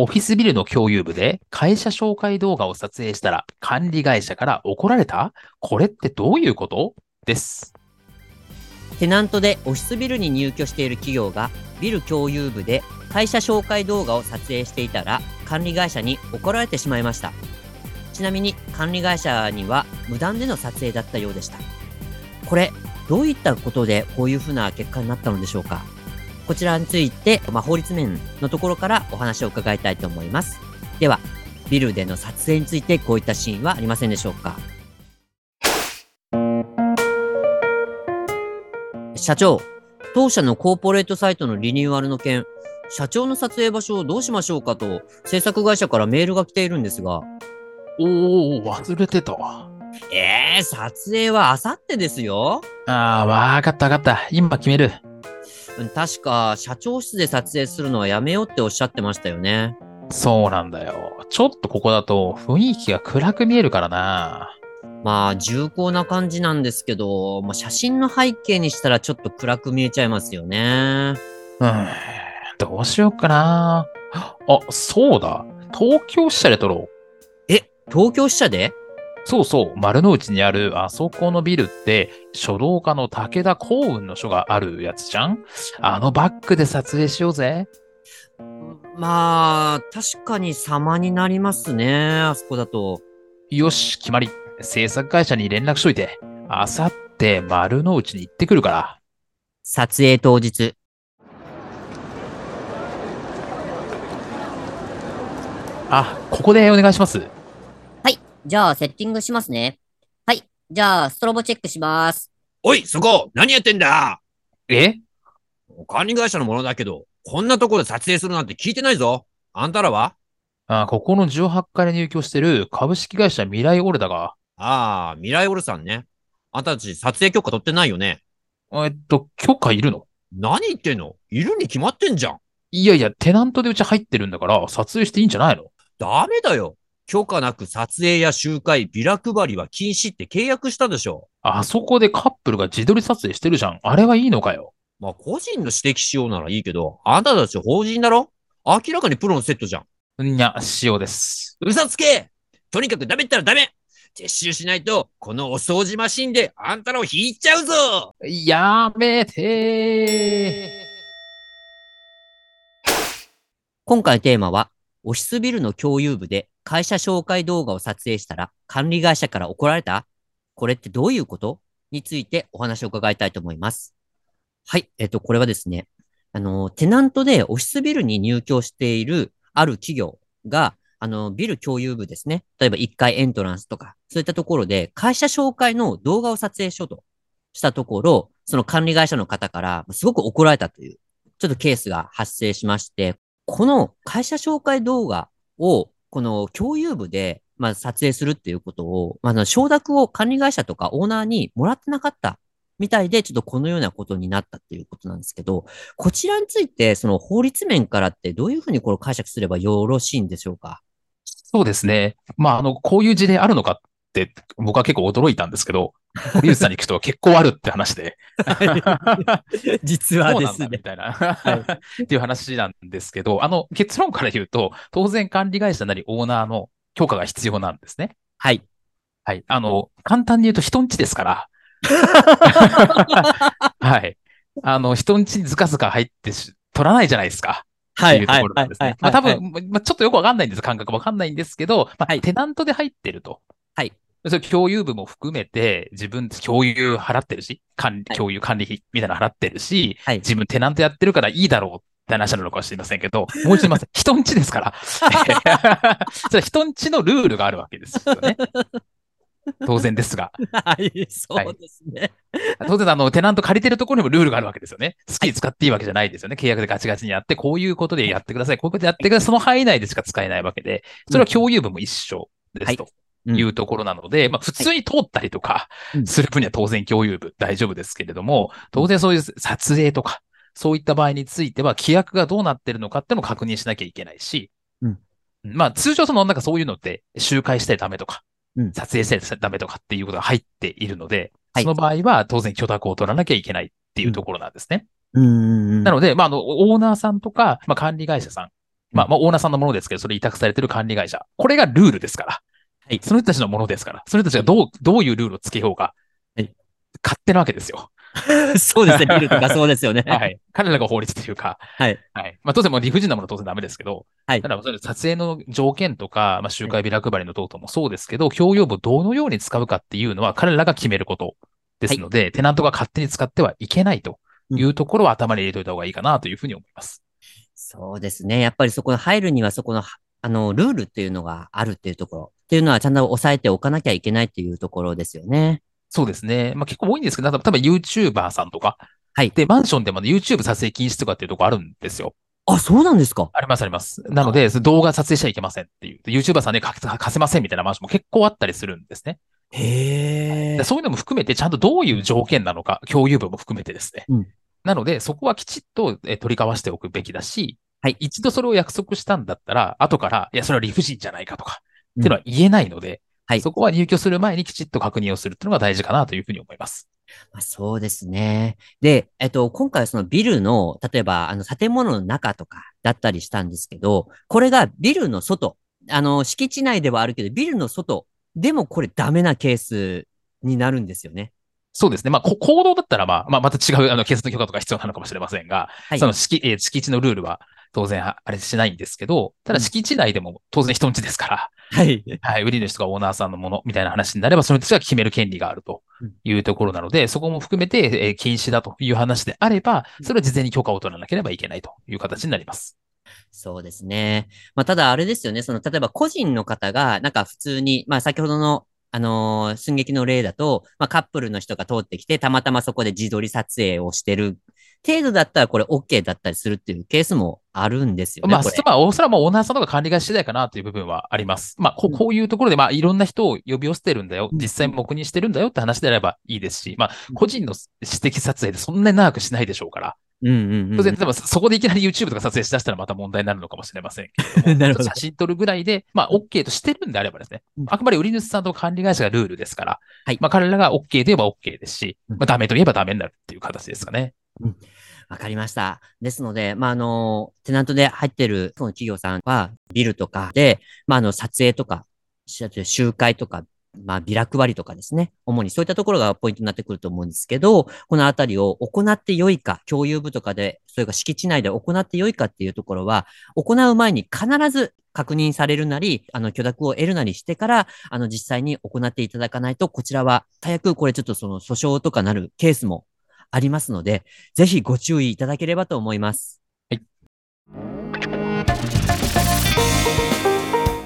オフィスビルの共有部で会社紹介動画を撮影したら管理会社から怒られた？これってどういうこと？です。テナントでオフィスビルに入居している企業がビル共有部で会社紹介動画を撮影していたら管理会社に怒られてしまいました。ちなみに管理会社には無断での撮影だったようでした。これどういったことでこういうふうな結果になったのでしょうか？こちらについて、まあ、法律面のところからお話を伺いたいと思いますではビルでの撮影についてこういったシーンはありませんでしょうか？社長、当社のコーポレートサイトのリニューアルの件、社長の撮影場所をどうしましょうかと、制作会社からメールが来ているんですが。おー、忘れてたわ。ええー、撮影はあさってですよ。あー、わかったわかった。今決める。確か、社長室で撮影するのはやめようっておっしゃってましたよね。そうなんだよ。ちょっとここだと雰囲気が暗く見えるからな。まあ、重厚な感じなんですけど、まあ、写真の背景にしたらちょっと暗く見えちゃいますよね。うん、どうしようかな。あ、そうだ。東京支社で撮ろう。え、東京支社で？そうそう、丸の内にあるあそこのビルって、書道家の武田幸雲の書があるやつじゃん？あのバックで撮影しようぜ。まあ、確かに様になりますね、あそこだと。よし、決まり。制作会社に連絡しといて、あさって丸の内に行ってくるから。撮影当日。あ、ここでお願いします。はい。じゃあ、セッティングしますね。はい。じゃあ、ストロボチェックします。おい、そこ何やってんだ？え？管理会社のものだけど、こんなところで撮影するなんて聞いてないぞ。あんたらは？あ、ここの18階で入居してる株式会社未来オルダが。ああ、未来オルさんね。あんたたち撮影許可取ってないよね？えっと、許可いるの？何言ってんの？いるに決まってんじゃん。いやいや、テナントでうち入ってるんだから、撮影していいんじゃないの？ダメだよ。許可なく撮影や集会、ビラ配りは禁止って契約したでしょ。あそこでカップルが自撮り撮影してるじゃん。あれはいいのかよ。まあ、個人の指摘しようならいいけど、あんたたち法人だろ？明らかにプロのセットじゃん。いや、塩です。嘘つけとにかくダメったらダメ撤収しないと、このお掃除マシンであんたらを引いちゃうぞやめて今回のテーマは、オフィスビルの共有部で会社紹介動画を撮影したら管理会社から怒られた？これってどういうこと？についてお話を伺いたいと思います。はい。えっと、これはですね、あの、テナントでオフィスビルに入居しているある企業が、あの、ビル共有部ですね。例えば1階エントランスとか、そういったところで会社紹介の動画を撮影しようとしたところ、その管理会社の方からすごく怒られたという、ちょっとケースが発生しまして、この会社紹介動画を、この共有部で、まあ、撮影するっていうことを、まあ、承諾を管理会社とかオーナーにもらってなかったみたいで、ちょっとこのようなことになったっていうことなんですけど、こちらについて、その法律面からってどういうふうにこれ解釈すればよろしいんでしょうか？そうですね。まあ、あの、こういう事例あるのかっ、僕は結構驚いたんですけど、堀内さんに聞くと結構あるって話で。実そうなんだみたいな、っていう話なんですけど、あの、結論から言うと、当然管理会社なりオーナーの許可が必要なんですね。はい。はい。あの、簡単に言うと人んちですから。はい。あの、人んちにずかずか入ってし取らないじゃないですか。はっていうところなんですね。まあ多分、まあ、ちょっとよくわかんないんです。感覚わかんないんですけど、まあ、テナントで入ってると。はい。それ共有部も含めて、自分共有払ってるし、管理、はい共有管理費みたいなの払ってるし、はい自分テナントやってるからいいだろうって話なのかもしれませんけど、もう一度言います。人んちですから。それ人んちのルールがあるわけですよね。当然ですが。はい、そうですね。当然、あの、テナント借りてるところにもルールがあるわけですよね。好きに使っていいわけじゃないですよね。契約でガチガチにやって、こういうことでやってください。こういうことでやってください。その範囲内でしか使えないわけで、それは共有部も一緒ですと。いうところなので、まあ普通に通ったりとかうんする分には当然共有部大丈夫ですけれども、当然そういう撮影とか、そういった場合については規約がどうなってるのかっていうのを確認しなきゃいけないし、うんまあ通常そのなんかそういうのって集会してダメとか、うん撮影してダメとかっていうことが入っているので、はいその場合は当然許諾を取らなきゃいけないっていうところなんですね。うんうんうん。なので、まあ、あの、オーナーさんとか、まあ、管理会社さん。まあ、まあ、オーナーさんのものですけど、それ委託されてる管理会社。これがルールですから。はいその人たちのものですから。その人たちがどう、どういうルールをつけようか。はい勝手なわけですよ。そうですね、ビルとかそうですよね。はい。彼らが法律というか。はい。はい。まあ、当然もう理不尽なものは当然ダメですけど。はいただ、撮影の条件とか、まあ、集会ビラ配りの等々もそうですけど、共用部をどのように使うかっていうのは彼らが決めることですので、テナントが勝手に使ってはいけないというところを頭に入れておいた方がいいかなというふうに思います。そうですね。やっぱりそこの入るにはそこの、あの、ルールっていうのがあるっていうところっていうのはちゃんと押さえておかなきゃいけないっていうところですよね。そうですね。まあ結構多いんですけど、例えば YouTuber さんとか。はいで、マンションでもね YouTube 撮影禁止とかっていうとこあるんですよ。あ、そうなんですか？ありますあります。なので、動画撮影しちゃいけませんっていう。で YouTuber さんね、か貸せませんみたいなマンションも結構あったりするんですね。へでそういうのも含めて、ちゃんとどういう条件なのか、共有部も含めてですね。うんなので、そこはきちっとえ取り交わしておくべきだし、はい一度それを約束したんだったら、後から、いや、それは理不尽じゃないかとか、っていうのは言えないので、はいそこは入居する前にきちっと確認をするっていうのが大事かなというふうに思います。まあ、そうですね。で、えっと、今回はそのビルの、例えば、あの、建物の中とかだったりしたんですけど、これがビルの外、あの、敷地内ではあるけど、ビルの外でもこれダメなケースになるんですよね。そうですね。まあ、こ行動だったら、まあ、まあ、また違う、あの、警察の許可とか必要なのかもしれませんが、はいその敷、えー敷地のルールは当然、あれしないんですけど、ただうん敷地内でも当然人んちですから、はい。はい、売り主とかオーナーさんのものみたいな話になれば、その人が決める権利があるというところなので、そこも含めて、えー禁止だという話であれば、それは事前に許可を取らなければいけないという形になります。そうですね。まあ、ただあれですよね。その、例えば個人の方が、なんか普通に、まあ、先ほどの、あのー寸劇の例だと、まあ、カップルの人が通ってきて、たまたまそこで自撮り撮影をしてる程度だったら、これ OK だったりするっていうケースもあるんですよね。まあ、そまあ、おそらくまあオーナーさんとか管理会社次第かなという部分はあります。まあ、こうんこういうところで、まあ、いろんな人を呼び寄せてるんだよ。うん実際黙認してるんだよって話であればいいですし、まあう、ん個人の私的撮影でそんなに長くしないでしょうから。うんうんうん。当然、例えばそこでいきなり YouTube とか撮影しだしたらまた問題になるのかもしれませんけれど 写真撮るぐらいで、まあ、OK としてるんであればですね。うん、あくまで売り主さんと管理会社がルールですから、はい。まあ、彼らが OK と言えば OK ですし、うん。まあ、ダメと言えばダメになるっていう形ですかね。わかりました。ですので、まあ、あの、テナントで入ってる、その企業さんは、ビルとかで、まあ、あの、撮影とか、し集会とか、まあ、ビラ配りとかですね。主にそういったところがポイントになってくると思うんですけど、このあたりを行って良いか、共有部とかで、それから敷地内で行って良いかっていうところは、行う前に必ず確認されるなり、あの、許諾を得るなりしてから、あの、実際に行っていただかないと、こちらは、早くこれちょっとその訴訟とかなるケースもありますので、ぜひご注意いただければと思います。